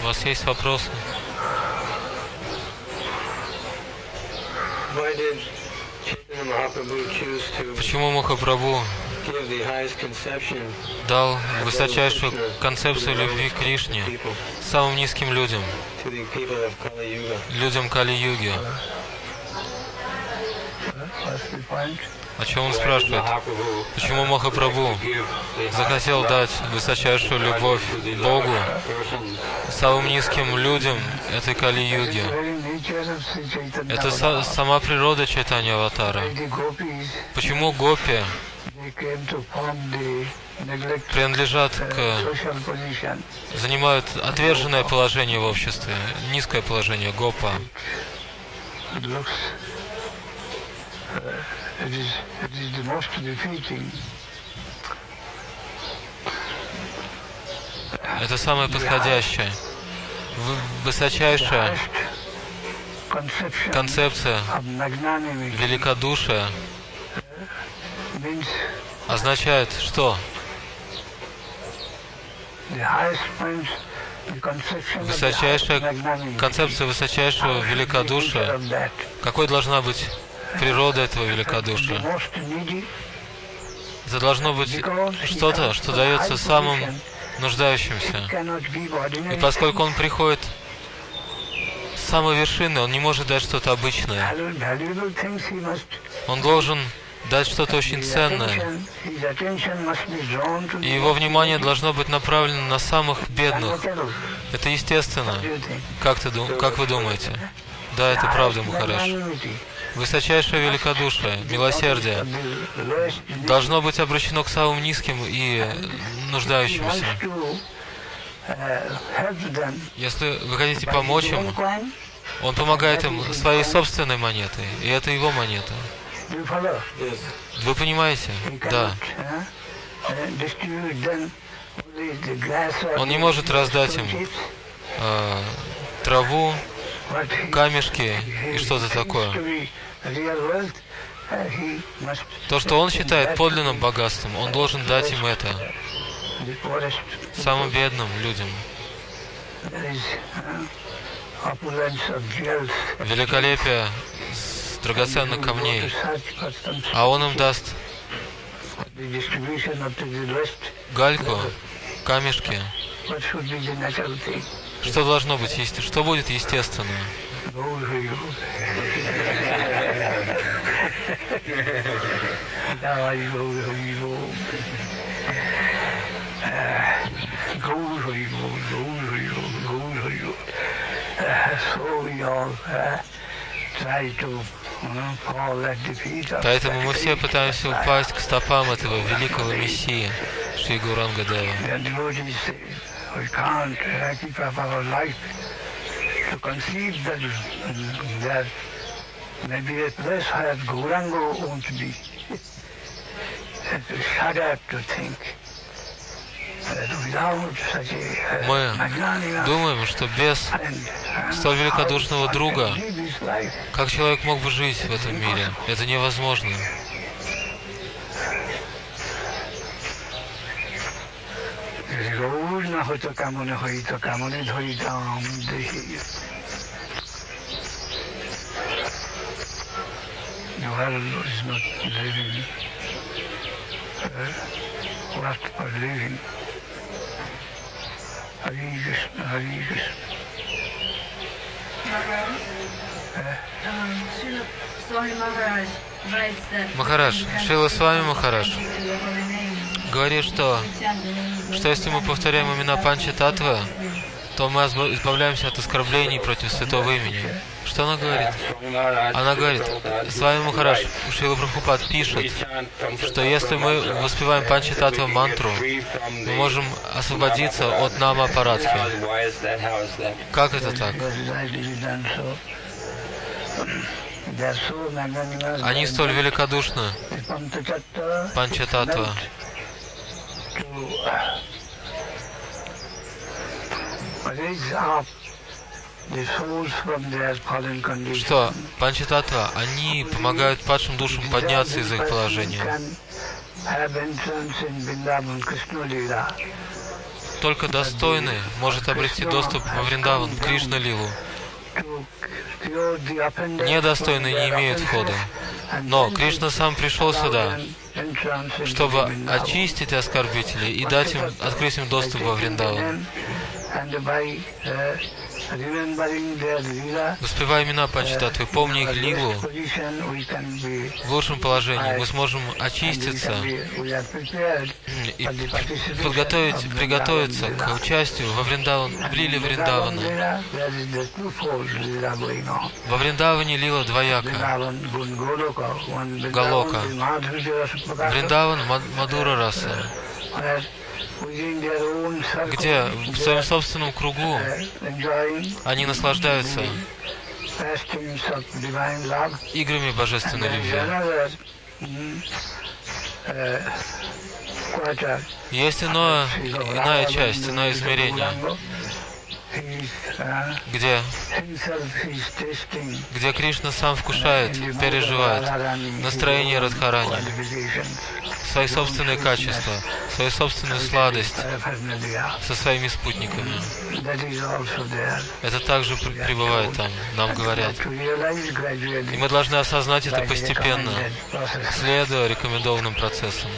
У вас есть вопросы? Почему Махапрабху дал высочайшую концепцию любви к Кришне самым низким людям, людям Кали-юги? О чем он спрашивает? Почему Махапрабху захотел дать высочайшую любовь Богу самым низким людям этой Кали-юги? Это са- сама природа читания Аватара. Почему гопи принадлежат к занимают отверженное положение в обществе, низкое положение гопа. It uh, is, it is the most defeating. Это самое подходящее. Высочайшая концепция великодушия означает что? Высочайшая концепция высочайшего великодушия. Какой должна быть природа этого великодушия? Это должно быть что-то, что дается самым нуждающимся. И поскольку он приходит с самой вершины, он не может дать что-то обычное. Он должен дать что-то очень ценное. И его внимание должно быть направлено на самых бедных. Это естественно. Как, ты, как вы думаете? Да, это правда, Махараш. Высочайшее великодушие, милосердие должно быть обращено к самым низким и нуждающимся. Если вы хотите помочь ему, он помогает им своей собственной монетой, и это его монета. Вы понимаете? Да. Он не может раздать им э, траву, камешки и что-то такое. То, что он считает подлинным богатством, он должен дать им это, самым бедным людям. Великолепие с драгоценных камней. А он им даст гальку, камешки. Что должно быть, есте- что будет естественно? Uh. Uh, uh, uh, of Поэтому мы все пытаемся упасть к стопам этого великого Мессии, Шри Гуранга Дева. We can't uh, keep up our life to conceive that, that maybe a place where Gauranga won't be. shudder to think that without such a Мы uh, Думаем, что без uh, столь великодушного друга, как человек мог бы жить в этом мире? Это невозможно. হয়তো কেমনে হইতো কেমনে ধরিতাম দেখি The world is not living uh, what for living. Hare Krishna, Hare Krishna. Um, Srila Swami Maharaj writes that Махараш, Шила с вами Махараш, your holy name, Говорит, что, что если мы повторяем имена Панчи Татвы, то мы избавляемся от оскорблений против святого имени. Что она говорит? Она говорит, с вами Махараш, Шила Прабхупад пишет, что если мы воспеваем Панчи Татва мантру, мы можем освободиться от нама Парадхи. Как это так? Они столь великодушны, Панчататва, что Панчататва, они помогают падшим душам подняться из их положения. Только достойный может обрести доступ во Вриндаван, в Кришна Лилу. Недостойный не имеет входа. Но Кришна сам пришел сюда, чтобы очистить оскорбителей и дать им, открыть им доступ во Вриндаван. Воспевая имена Панчататвы, помня их лилу, в лучшем положении. мы сможем очиститься. и подготовить, приготовиться к участию во Вриндаван, в лиле Вриндавана. Во Вриндаване лила двояка. Галока. Вриндаван Ма- Мадура Раса, где в своем собственном кругу они наслаждаются играми божественной любви. Есть иное, иная часть, иное измерение, где, где Кришна сам вкушает, переживает настроение Радхарани, свои собственные качества, свою собственную сладость со своими спутниками. Это также пребывает там, нам говорят. И мы должны осознать это постепенно, следуя рекомендованным процессам.